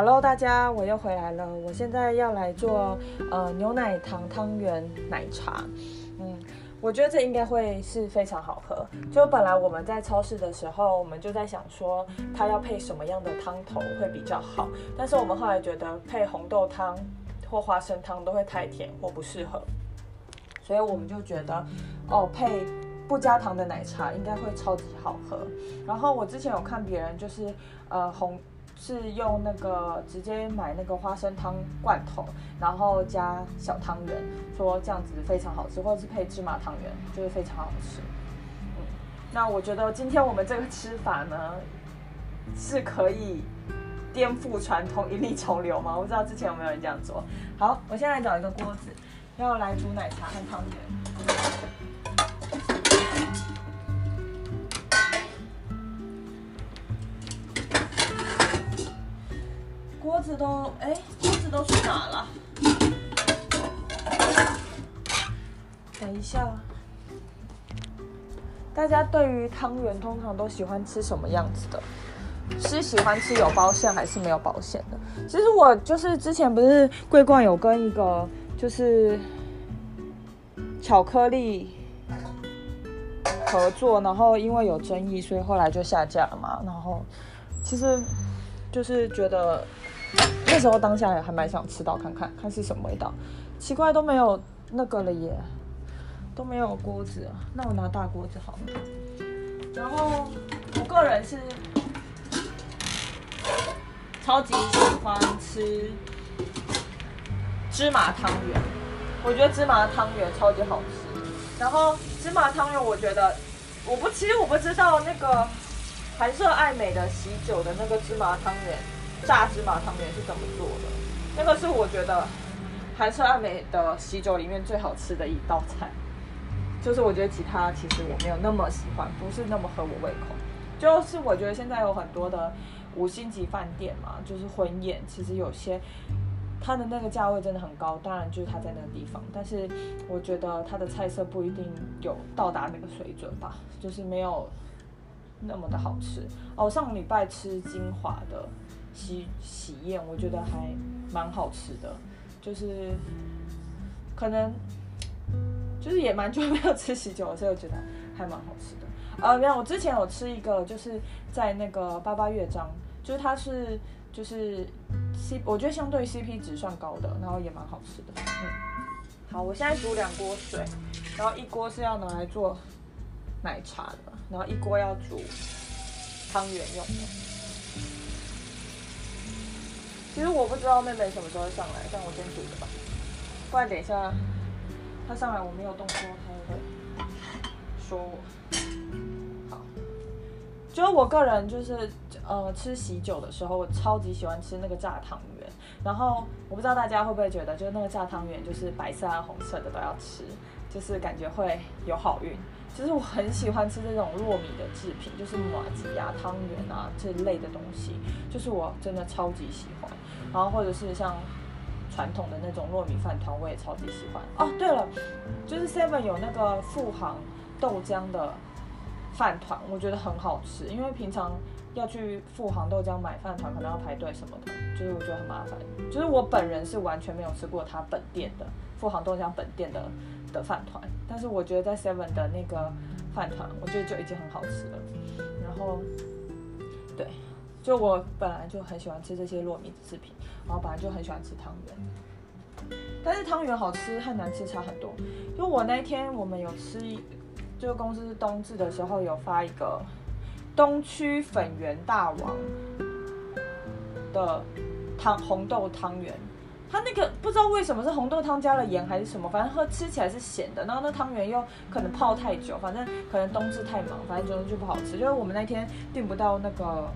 Hello，大家，我又回来了。我现在要来做呃牛奶糖汤圆奶茶。嗯，我觉得这应该会是非常好喝。就本来我们在超市的时候，我们就在想说它要配什么样的汤头会比较好。但是我们后来觉得配红豆汤或花生汤都会太甜或不适合，所以我们就觉得哦配不加糖的奶茶应该会超级好喝。然后我之前有看别人就是呃红。是用那个直接买那个花生汤罐头，然后加小汤圆，说这样子非常好吃，或者是配芝麻汤圆，就是非常好吃。嗯，那我觉得今天我们这个吃法呢，是可以颠覆传统、一粒潮流吗？我不知道之前有没有人这样做。好，我现在找一个锅子，要来煮奶茶和汤圆。子都哎，锅子都去哪了？等一下，大家对于汤圆通常都喜欢吃什么样子的？是喜欢吃有包馅还是没有包馅的？其实我就是之前不是桂冠有跟一个就是巧克力合作，然后因为有争议，所以后来就下架了嘛。然后其实就是觉得。那时候当下也还蛮想吃到看看看是什么味道，奇怪都没有那个了耶，都没有锅子，那我拿大锅子好了。然后我个人是超级喜欢吃芝麻汤圆，我觉得芝麻汤圆超级好吃。然后芝麻汤圆，我觉得我不其实我不知道那个韩舍爱美的喜酒的那个芝麻汤圆。炸芝麻汤圆是怎么做的？那个是我觉得韩式爱美的喜酒里面最好吃的一道菜。就是我觉得其他其实我没有那么喜欢，不是那么合我胃口。就是我觉得现在有很多的五星级饭店嘛，就是婚宴，其实有些它的那个价位真的很高。当然就是它在那个地方，但是我觉得它的菜色不一定有到达那个水准吧，就是没有那么的好吃。哦，上个礼拜吃金华的。喜喜宴我觉得还蛮好吃的，就是可能就是也蛮久没有吃喜酒，所以我觉得还蛮好吃的。呃，没有，我之前有吃一个，就是在那个八八乐章，就是它是就是 C，我觉得相对 CP 值算高的，然后也蛮好吃的。嗯，好，我现在煮两锅水，然后一锅是要拿来做奶茶的，然后一锅要煮汤圆用的。其实我不知道妹妹什么时候上来，但我先煮的吧，不然等一下她上来我没有动作，她会说我。好，就是我个人就是呃吃喜酒的时候，我超级喜欢吃那个炸汤圆。然后我不知道大家会不会觉得，就是那个炸汤圆就是白色啊红色的都要吃，就是感觉会有好运。其实我很喜欢吃这种糯米的制品，就是麻吉呀、汤圆啊这类的东西，就是我真的超级喜欢。然后或者是像传统的那种糯米饭团，我也超级喜欢。哦，对了，就是 Seven 有那个富航豆浆的饭团，我觉得很好吃。因为平常要去富航豆浆买饭团，可能要排队什么的，就是我觉得很麻烦。就是我本人是完全没有吃过他本店的富航豆浆本店的的饭团，但是我觉得在 Seven 的那个饭团，我觉得就已经很好吃了。然后，对。就我本来就很喜欢吃这些糯米制品，然后本来就很喜欢吃汤圆，但是汤圆好吃和难吃差很多。就我那天我们有吃，就公司冬至的时候有发一个东区粉圆大王的汤红豆汤圆，它那个不知道为什么是红豆汤加了盐还是什么，反正喝吃起来是咸的，然后那汤圆又可能泡太久，反正可能冬至太忙，反正总之就不好吃。就是我们那天订不到那个。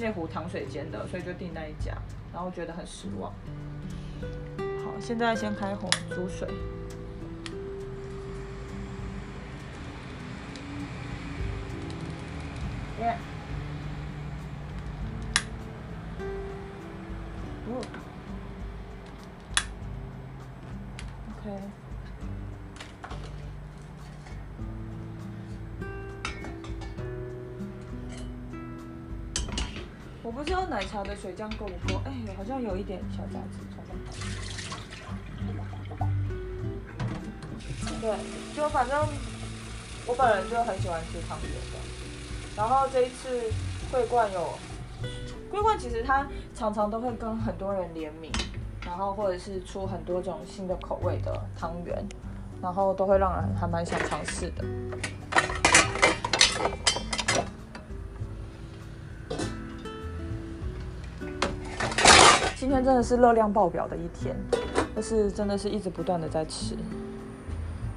内湖糖水煎的，所以就订那一家，然后觉得很失望。好，现在先开火煮水。耶。OK。我不知道奶茶的水浆够不够，哎，好像有一点小杂质，好像。对，就反正我本人就很喜欢吃汤圆的。然后这一次桂冠有，桂冠其实它常常都会跟很多人联名，然后或者是出很多种新的口味的汤圆，然后都会让人还蛮想尝试的。今天真的是热量爆表的一天，就是真的是一直不断的在吃。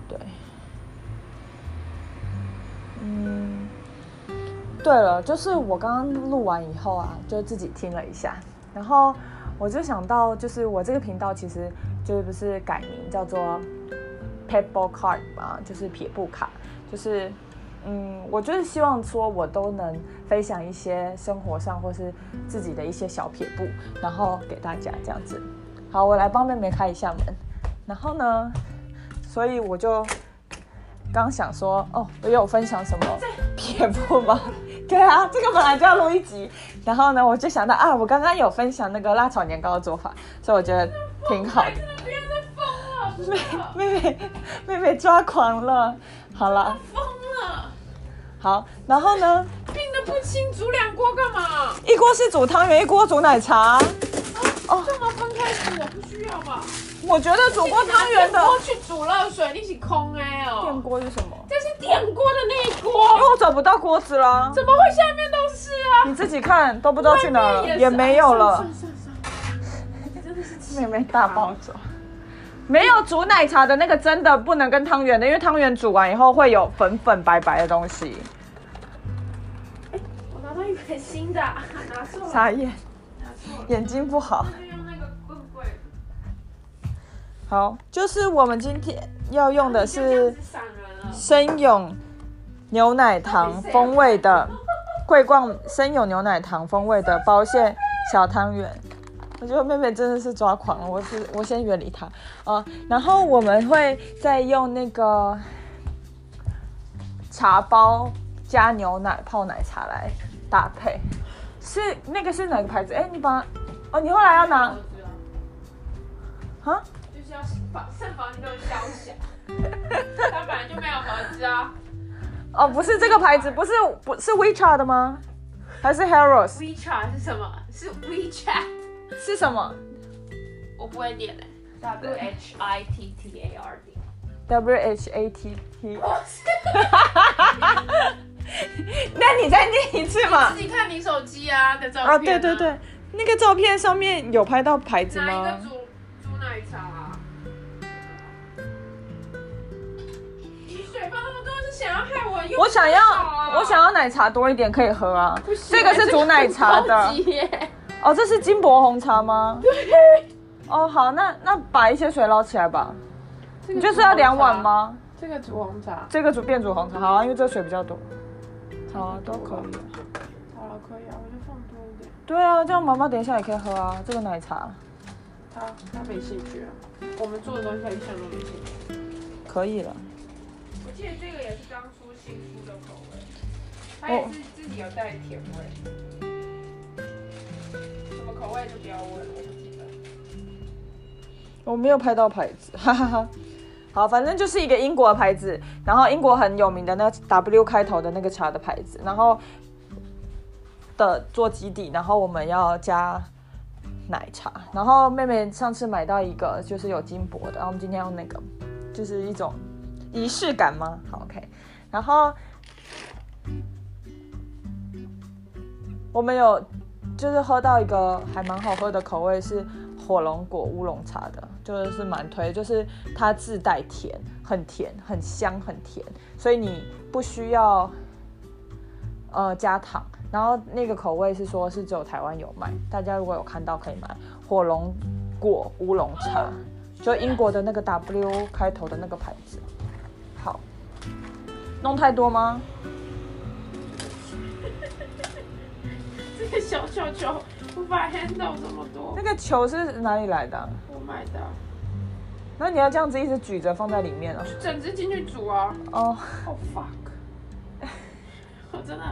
对，嗯，对了，就是我刚刚录完以后啊，就自己听了一下，然后我就想到，就是我这个频道其实就是不是改名叫做 Pebble Card 嘛，就是撇布卡，就是。嗯，我就是希望说，我都能分享一些生活上或是自己的一些小撇步，然后给大家这样子。好，我来帮妹妹开一下门。然后呢，所以我就刚想说，哦，我有分享什么撇步吗？对啊，这个本来就要录一集。然后呢，我就想到啊，我刚刚有分享那个辣炒年糕的做法，所以我觉得挺好的。妹妹妹妹妹抓狂了。好了。好，然后呢？病得不清，煮两锅干嘛？一锅是煮汤圆，一锅煮奶茶。哦，这么分开煮，我不需要吧？我觉得煮过汤圆的。锅去煮热水，你是空哎哦。电锅是什么？这是电锅的那一锅。因为我找不到锅子了。怎么会下面都是啊？你自己看，都不知道去哪了，也没有了。妹妹大暴走。没有煮奶茶的那个真的不能跟汤圆的，因为汤圆煮完以后会有粉粉白白的东西。我拿到一本新的，拿错了。傻眼，拿错了。眼睛不好。用那个棍棍。好，就是我们今天要用的是生永牛奶糖风味的 桂冠生永牛奶糖风味的包馅小汤圆。我觉得妹妹真的是抓狂了，我是我先远离她啊。然后我们会再用那个茶包加牛奶泡奶茶来搭配，是那个是哪个牌子？哎，你把哦，你后来要拿啊？就是要把剩房都消小，它本来就没有盒子啊。哦，不是这个牌子，不是不是 WeChat 的吗？还是 Harrods？WeChat 是什么？是 WeChat。是什么？我不会念嘞。W H I T T A R D。W H A T T。那你再念一次嘛？自己看你手机啊的照片。啊，对对对，那个照片上面有拍到牌子吗？哪一个煮煮奶茶？你水放那么多是想要害我用？我想要，我想要奶茶多一点可以喝啊。这个是煮奶茶的。哦，这是金箔红茶吗？对。哦，好，那那把一些水捞起来吧。你就是要两碗吗？这个煮红茶。这个煮变煮红茶，好啊，因为这水比较多。好啊，都可以。好了，可以啊，我就放多一点。对啊，这样妈妈等一下也可以喝啊，这个奶茶。他他没兴趣啊。我们做的东西他一向都没兴趣。可以了。我记得这个也是刚出新出的口味，它也是自己有带甜味。口味就不要问，我不记得。我没有拍到牌子，哈哈哈。好，反正就是一个英国的牌子，然后英国很有名的那 W 开头的那个茶的牌子，然后的做基底，然后我们要加奶茶。然后妹妹上次买到一个就是有金箔的，然后我们今天用那个，就是一种仪式感吗？好，OK。然后我们有。就是喝到一个还蛮好喝的口味是火龙果乌龙茶的，就是蛮推，就是它自带甜，很甜，很香，很甜，所以你不需要呃加糖。然后那个口味是说是只有台湾有卖，大家如果有看到可以买火龙果乌龙茶，就英国的那个 W 开头的那个牌子。好，弄太多吗？小球球无法 handle 这么多。那个球是哪里来的？我买的。那你要这样子一直举着放在里面啊？整只进去煮啊。哦。Oh fuck！我真的，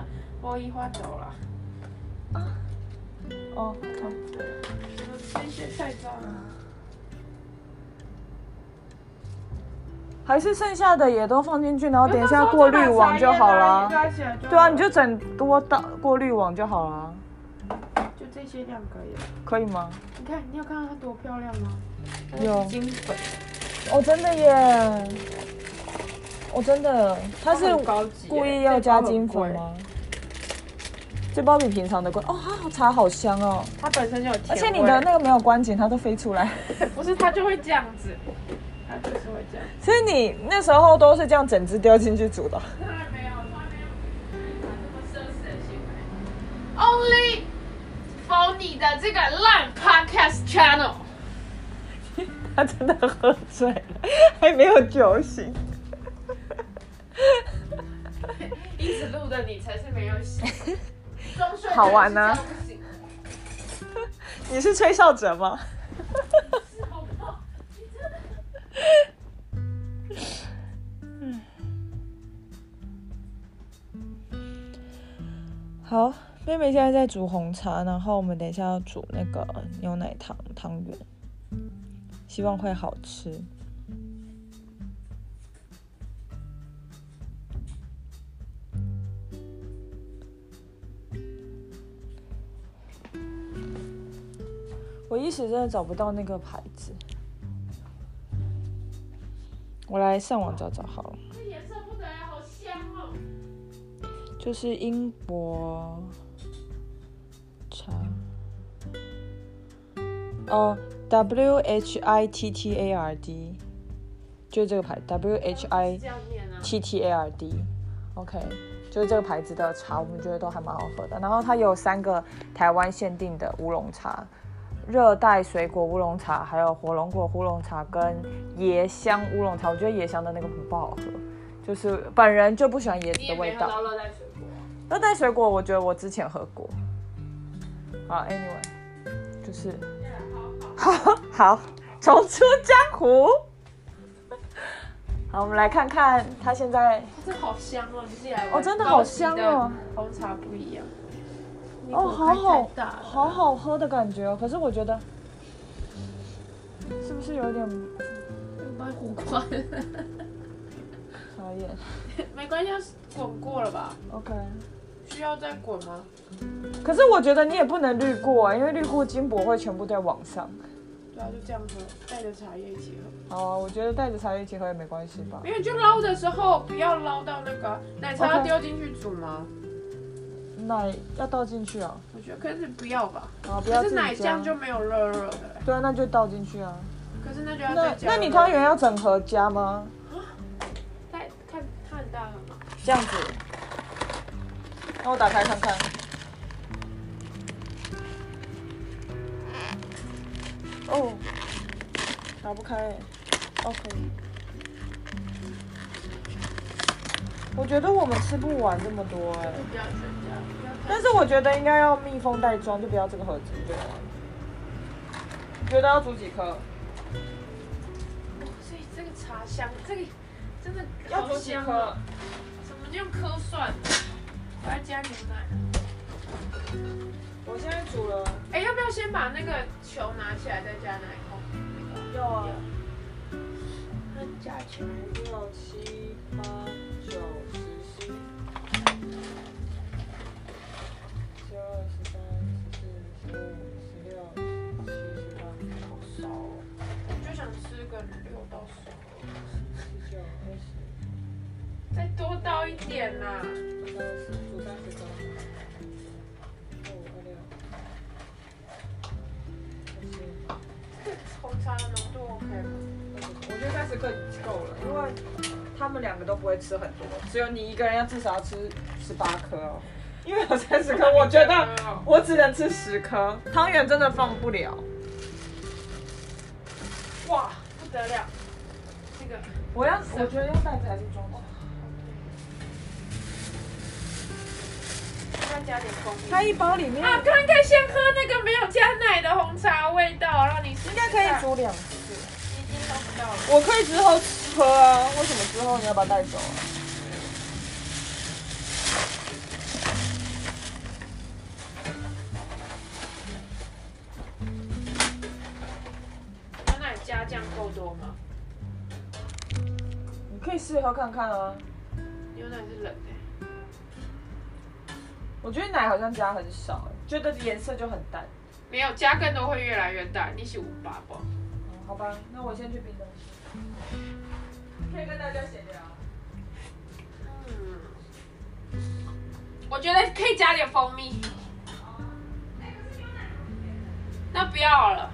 我一花走了。啊。哦，好。这些太脏了。还是剩下的也都放进去，然后等一下过滤网就好了。对啊，你就整多倒过滤网就好了。就这些量可以了。可以吗？你看，你有看到它多漂亮吗？有金粉。哦，真的耶！哦，真的，它是故意要加金粉吗？这包比平常的贵哦，它茶好香哦。它本身就有甜而且你的那个没有关紧，它都飞出来。不是，它就会这样子。它就是会这样。所以你那时候都是这样整只丢进去煮的？你的这个烂 Podcast channel。他真的喝醉了，还没有酒醒。一直录的你才是没有醒。好玩呢。你是吹哨者吗？好，妹妹现在在煮红茶，然后我们等一下要煮那个牛奶糖汤圆，希望会好吃。我一时真的找不到那个牌子，我来上网找找好了。这颜色不得了，好香哦！就是英国哦，W H I T T A R D，就是这个牌，W H I T T A R D，OK，就是这个牌子的茶，我们觉得都还蛮好喝的。然后它有三个台湾限定的乌龙茶。热带水果乌龙茶，还有火龙果乌龙茶跟椰香乌龙茶，我觉得椰香的那个很不好喝，就是本人就不喜欢椰子的味道。热带水果，热带水果，我觉得我之前喝过。好，Anyway，就是，好好重出江湖。好，我们来看看它现在。这好香哦，你自己来哦，真的好香哦，红茶不一样。哦，好好，好好喝的感觉哦。可是我觉得，是不是有点把壶关？讨厌。没关系，滚过了吧？OK。需要再滚吗？可是我觉得你也不能滤过啊，因为滤过金箔会全部在网上。对啊，就这样喝，带着茶叶一起喝。哦啊，我觉得带着茶叶一起喝也没关系吧。因为就捞的时候不要捞到那个奶茶，要丢进去煮吗？奶要倒进去啊？我觉得可是不要吧。啊，不要。可是奶酱就没有热热的。对啊，那就倒进去啊。可是那就要再加。那你汤圆要整盒加吗？太看它很大了吗？这样子。那我打开看看。哦，打不开。OK。我觉得我们吃不完这么多哎。但是我觉得应该要密封袋装，就不要这个盒子对吗？你觉得要煮几颗？所以这个茶香，这个真的要煮几颗？怎么用颗算？我要加牛奶。我现在煮了。哎，要不要先把那个球拿起来再加奶控？要啊。那加起来六七八九十十一十二十三十四十五十六七十八好少就想吃个六到十。再多倒一点呐！煮三十颗。红茶的浓度 OK 吗？我觉得三十克够了，因为他们两个都不会吃很多，只有你一个人要至少要吃十八颗哦。因为有三十颗，我觉得我只能吃十颗，汤圆真的放不了。哇，不得了！这个我要，我觉得用袋子还是装。再加点蜂蜜。它一包里面啊，看看先喝那个没有加奶的红茶味道，然后你应该可以煮两次。我已了。我可以之后喝啊，为什么之后你要把它带走啊？牛奶加酱够多吗？你可以试喝看看啊。牛奶是冷的。我觉得奶好像加很少，觉得颜色就很淡。没有加更多会越来越淡。你是五八不？嗯，好吧，那我先去冰东西。可以跟大家闲聊。嗯，我觉得可以加点蜂蜜。那不要了。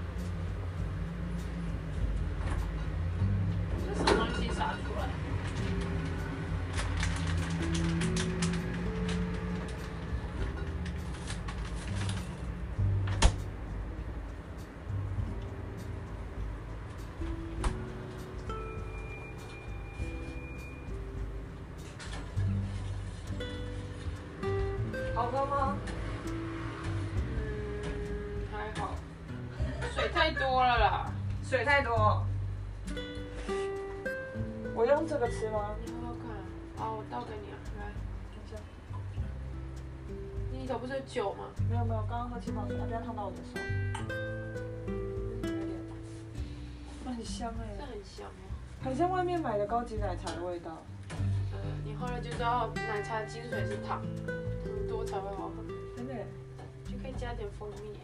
酒吗？没有没有，刚刚喝气泡水，啊不要烫到我的手。有点，那很香哎这哎，很香吗？很像外面买的高级奶茶的味道。呃，你喝了就知道奶茶精髓是糖，糖多才会好喝，真的，就可以加点蜂蜜。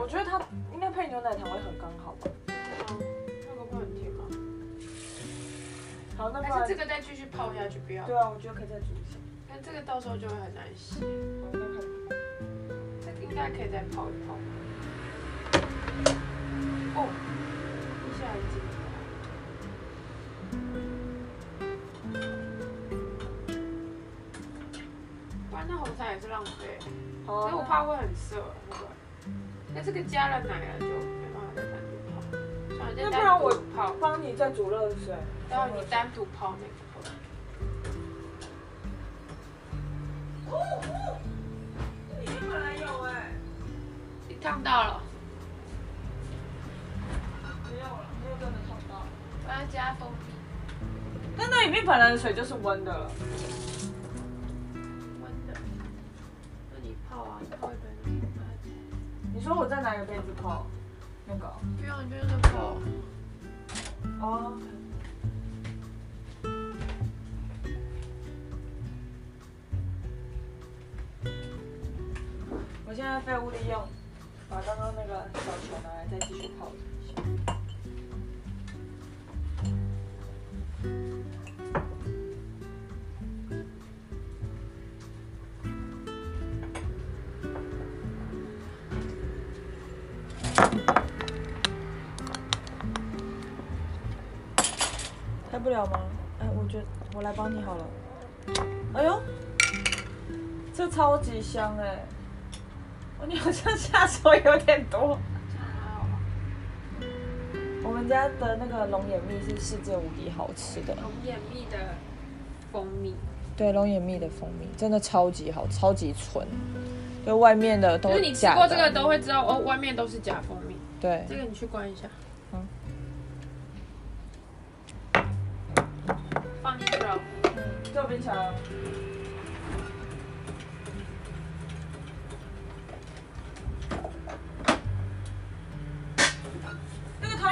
我觉得它应该配牛奶糖会很刚好吧。嗯，那个会很甜吗？好，那不还是这个再继续泡下去，不要。对啊，我觉得可以再煮一下。但这个到时候就会很难洗。这个应该可以再泡一泡。哦，一下已经。不然那红茶也是浪费，所以我怕会很涩？那这个加了奶了就没办法再单独泡，算了，再单那不然我帮你再煮热水。然后你单独泡那个。烫到了，没有了，没有真的烫到。我要加蜂蜜，但那里面本来的水就是温的了。温的。那你泡啊，你泡一杯你说我再拿一个杯子泡那个不用，你就用那泡。哦。我现在废物利用，刚刚那个小球拿来再继续泡一下。开不了吗？哎，我觉得我来帮你好了。哎呦，这超级香哎！哦，你好像下手有点多。我们家的那个龙眼蜜是世界无敌好吃的。龙眼蜜的蜂蜜，对，龙眼蜜的蜂蜜真的超级好，超级纯。就外面的都就是你吃假的过这个都会知道哦，外面都是假蜂蜜。对这，个你去关一下。嗯放进去了。嗯，这冰强。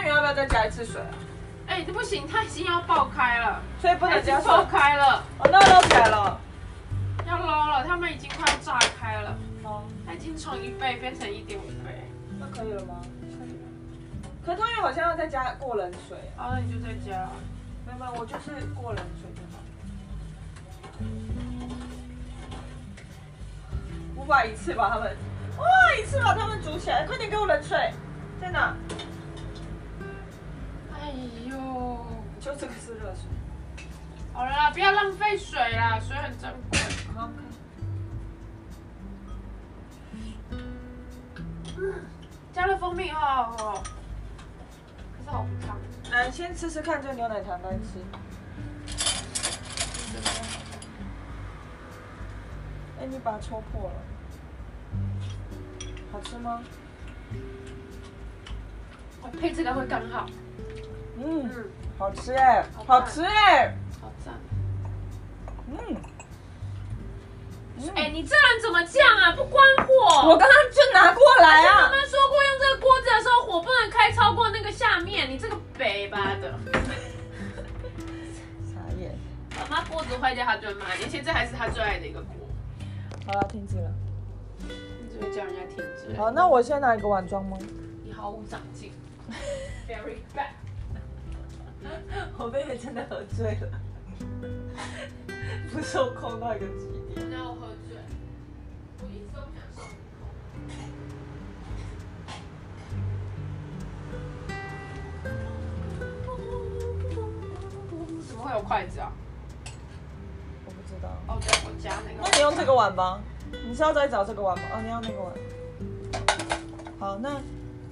那个汤圆要不要再加一次水啊？哎、这不行，它已经要爆开了，所以不能加水。爆开了，哦，那捞起来了。要捞了，它们已经快炸开了，哦，它已经从一倍变成一点五倍。那可以了吗？可以了。可汤圆好像要再加过冷水啊。好，那你就再加。没有没有，我就是过冷水就好。五百一次把它们，哇，一次把它们煮起来，快点给我冷水，在哪？哎呦，就这个是热水。好了啦，不要浪费水啦，水很珍贵。好看。加了蜂蜜，好好。可是好不烫。来，先吃吃看这个牛奶糖，再吃。哎，你把它戳破了，好吃吗？我配这个会刚好。嗯，嗯，好吃哎，好好吃哎，好赞。嗯。哎、你这人怎么这样啊？不关火。我刚刚就拿过来他啊。们说过用这个锅子的时候，火不能开超过那个下面。你这个北巴的 妈妈锅，子坏掉他就会骂你，而且这还是他最爱的一个锅。好了，停止了。你只会叫人家停止。好，那我先拿一个碗装吗？你毫无长进，very bad。我妹妹真的喝醉了，不受控到一个极点。我让我喝醉，我一直都不想受控。怎么会有筷子啊？我不知道。哦，对，我夹那个。那你用这个碗吧。你是要再找这个碗吗？哦，你要那个碗。好，那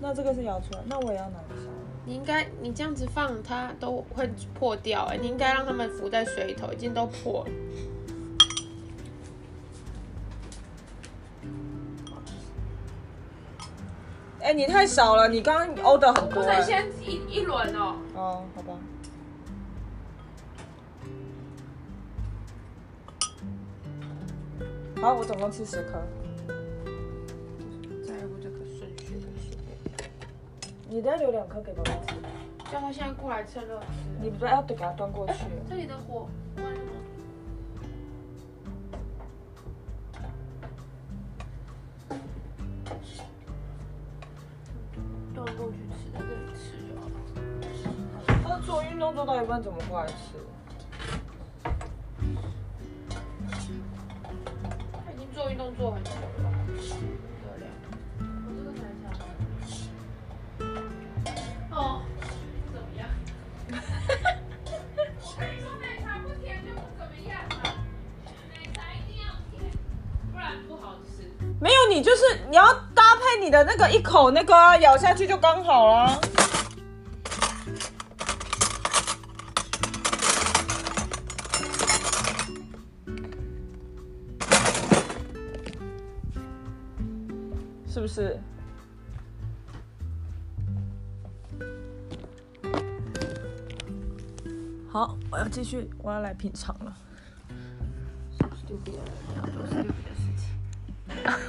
那这个是舀出来，那我也要拿一下。你应该，你这样子放它都会破掉哎、你应该让它们浮在水里头，已经都破了。哎、你太少了，你刚刚 order 很多、哎先一一轮哦。哦，好吧。好，我总共吃十颗。你再留两颗给爸爸吃。叫他现在过来趁热吃。你不是要给他端过去？这里的火关了吗？端过去吃，在这里吃就好了。他做运动做到一半怎么过来吃？个一口那个啊咬下去就刚好了。是不是？好，我要继续，我要来品尝了。stupid 的人要做 stupid 的事情。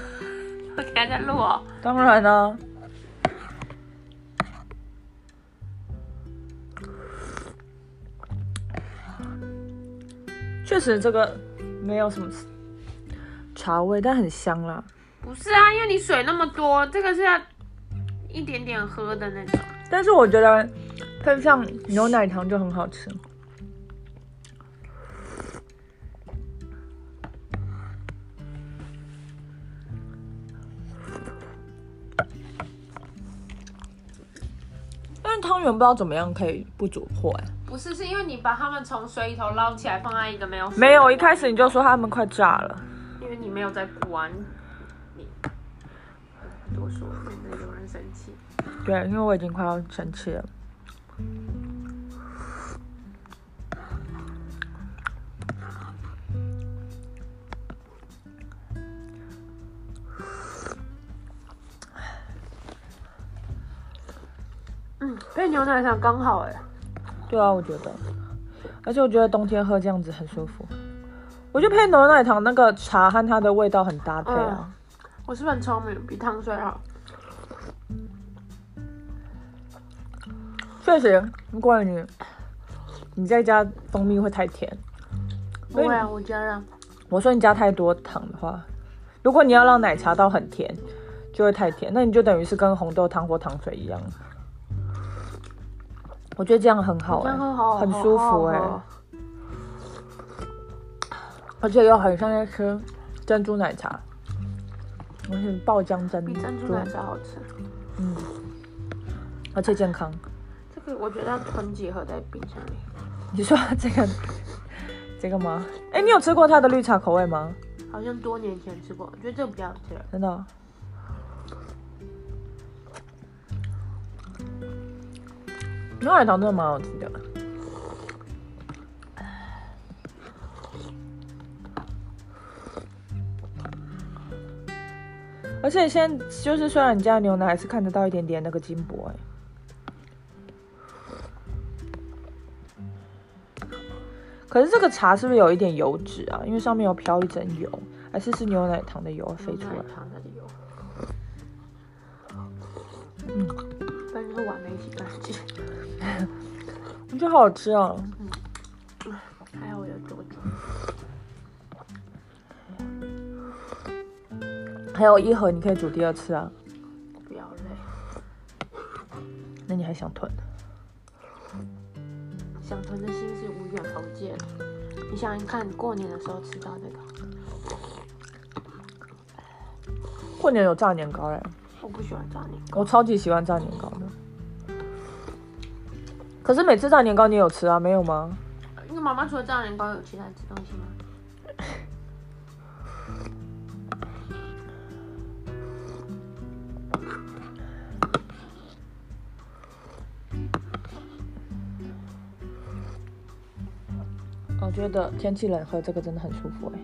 在录哦。当然呢、确实这个没有什么茶味，但很香啦。不是啊，因为你水那么多，这个是要一点点喝的那种。但是我觉得配上牛奶糖就很好吃。不知道怎么样可以不煮破哎、不是，是因为你把它们从水里头捞起来，放在一个没有水没有，碗一开始你就说他们快炸了。因为你没有在顾啊，你你不多说，免得有人生气。对，因为我已经快要生气了。牛奶糖刚好哎。对啊，我觉得，而且我觉得冬天喝这样子很舒服。我觉得配牛奶糖那个茶和它的味道很搭配啊。我是不是很聪明，比糖水好？确实，如果你你再加蜂蜜会太甜。不会啊，我加了。我说你加太多糖的话，如果你要让奶茶到很甜，就会太甜，那你就等于是跟红豆汤或糖水一样。我觉得这样很好哎、很舒服哎、而且又很像在吃珍珠奶茶，而且爆浆珍珠，比珍珠奶茶好吃。嗯，而且健康。这个我觉得要囤几盒在冰箱里。你说这个 这个吗？哎、你有吃过它的绿茶口味吗？好像多年前吃过，我觉得这个比较好吃。真的哦、牛奶糖真的蛮好吃的。而且现在就是，虽然你加的牛奶还是看得到一点点那个金箔哎。可是这个茶是不是有一点油脂啊？因为上面有飘一层油，还是是牛奶糖的油飞出来奶？糖的油。嗯，跟这个碗没一起干净。我觉得好好吃哦。还有我有做主。还有一盒，你可以煮第二次啊。不要累，那你还想囤？想囤的心是无远弗届的。你想想看，过年的时候吃到这个，过年有炸年糕哎，我不喜欢炸年糕。我超级喜欢炸年糕的。可是每次炸年糕你有吃啊？没有吗？因为妈妈除了炸年糕，有其他吃东西吗？我觉得天气冷喝这个真的很舒服哎。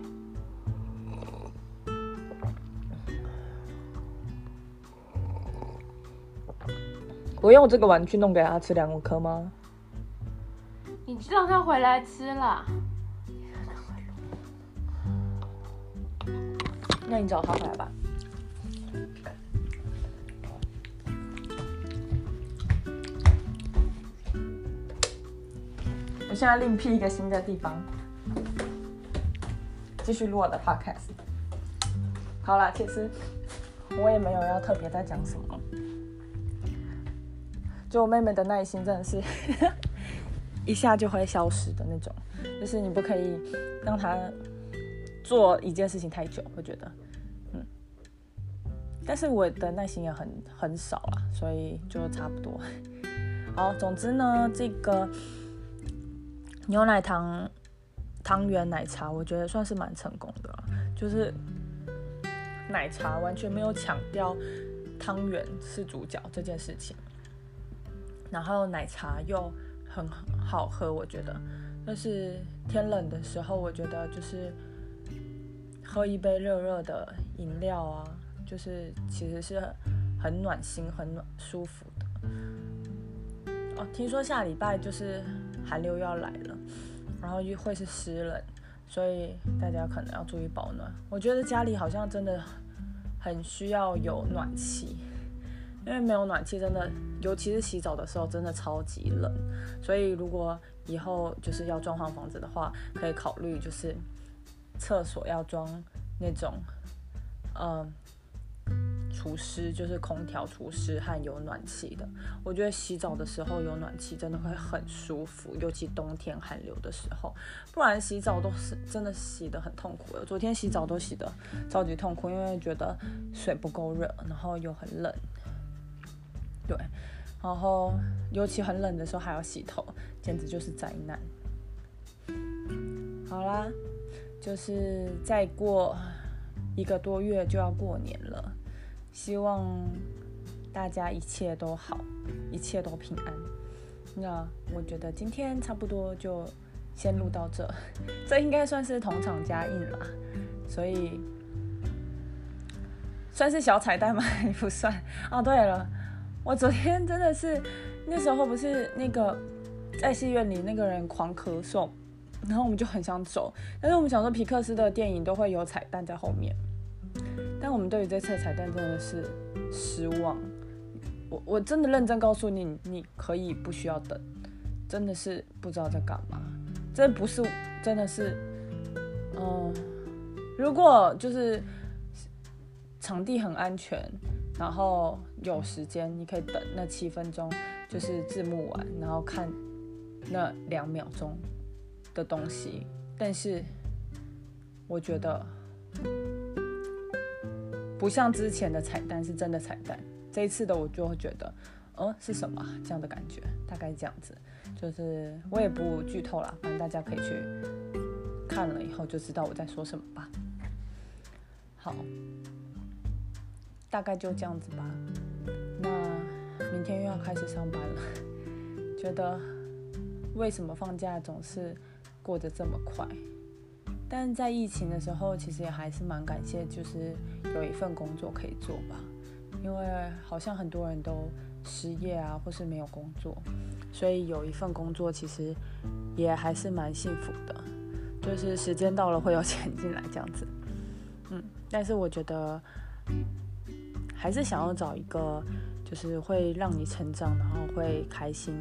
我用这个玩具弄给他吃两颗吗？你知道他回来吃了，那你找他回来吧。我现在另辟一个新的地方，继续录我的 podcast。好了，其实我也没有要特别在讲什么，就我妹妹的耐心真的是 一下就会消失的那种，就是你不可以让她做一件事情太久，我觉得，嗯，但是我的耐心也很很少啦，所以就差不多。好，总之呢，这个。牛奶糖汤圆奶茶，我觉得算是蛮成功的了。就是奶茶完全没有强调汤圆是主角这件事情，然后奶茶又很好喝，我觉得。但是天冷的时候，我觉得就是喝一杯热热的饮料啊，就是其实是很暖心、很暖舒服的。哦，听说下礼拜就是。寒流要来了，然后又会是湿冷，所以大家可能要注意保暖。我觉得家里好像真的很需要有暖气，因为没有暖气真的，尤其是洗澡的时候真的超级冷。所以如果以后就是要装潢房子的话，可以考虑就是厕所要装那种，嗯。除湿就是空调除湿和有暖气的，我觉得洗澡的时候有暖气真的会很舒服，尤其冬天寒流的时候，不然洗澡都是真的洗得很痛苦。昨天洗澡都洗得超级痛苦，因为觉得水不够热，然后又很冷。对，然后尤其很冷的时候还要洗头，简直就是灾难。好啦，就是再过一个多月就要过年了。希望大家一切都好，一切都平安。那我觉得今天差不多就先录到这，这应该算是同场加映啦，所以算是小彩蛋吗？不算。哦，对了，我昨天真的是那时候不是那个在戏院里那个人狂咳嗽，然后我们就很想走，但是我们想说皮克斯的电影都会有彩蛋在后面。但我们对于这次彩蛋真的是失望，我我真的认真告诉你，你可以不需要等，真的是不知道在干嘛，这不是真的是，嗯，如果就是场地很安全，然后有时间，你可以等那七分钟，就是字幕完，然后看那两秒钟的东西，但是我觉得。不像之前的彩蛋是真的彩蛋，这一次的我就会觉得，嗯，是什么这样的感觉？大概这样子，就是我也不剧透了，反正大家可以去看了以后就知道我在说什么吧。好，大概就这样子吧。那明天又要开始上班了，觉得为什么放假总是过得这么快？但在疫情的时候，其实也还是蛮感谢，就是有一份工作可以做吧。因为好像很多人都失业啊，或是没有工作，所以有一份工作其实也还是蛮幸福的。就是时间到了会有钱进来这样子，嗯。但是我觉得还是想要找一个就是会让你成长，然后会开心，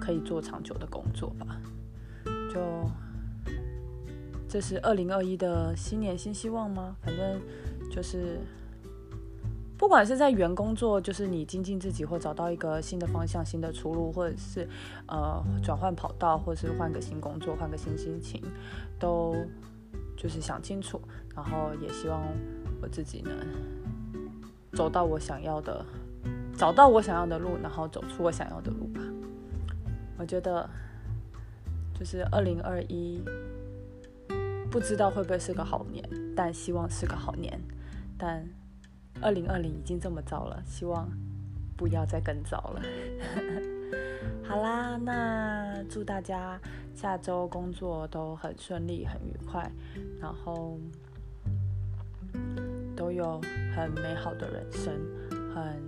可以做长久的工作吧。就。这是二零二一的新年新希望吗？反正就是。不管是在原工作，就是你精进自己，或找到一个新的方向、新的出路，或者是呃转换跑道，或者是换个新工作、换个新心情，都就是想清楚，然后也希望我自己能走到我想要的，找到我想要的路，然后走出我想要的路吧。我觉得就是二零二一，不知道会不会是个好年，但希望是个好年，但。二零二零已经这么糟了，希望不要再更糟了。好啦，那祝大家下周工作都很顺利、很愉快，然后都有很美好的人生，很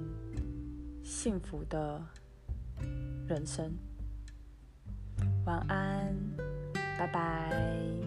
幸福的人生。晚安，拜拜。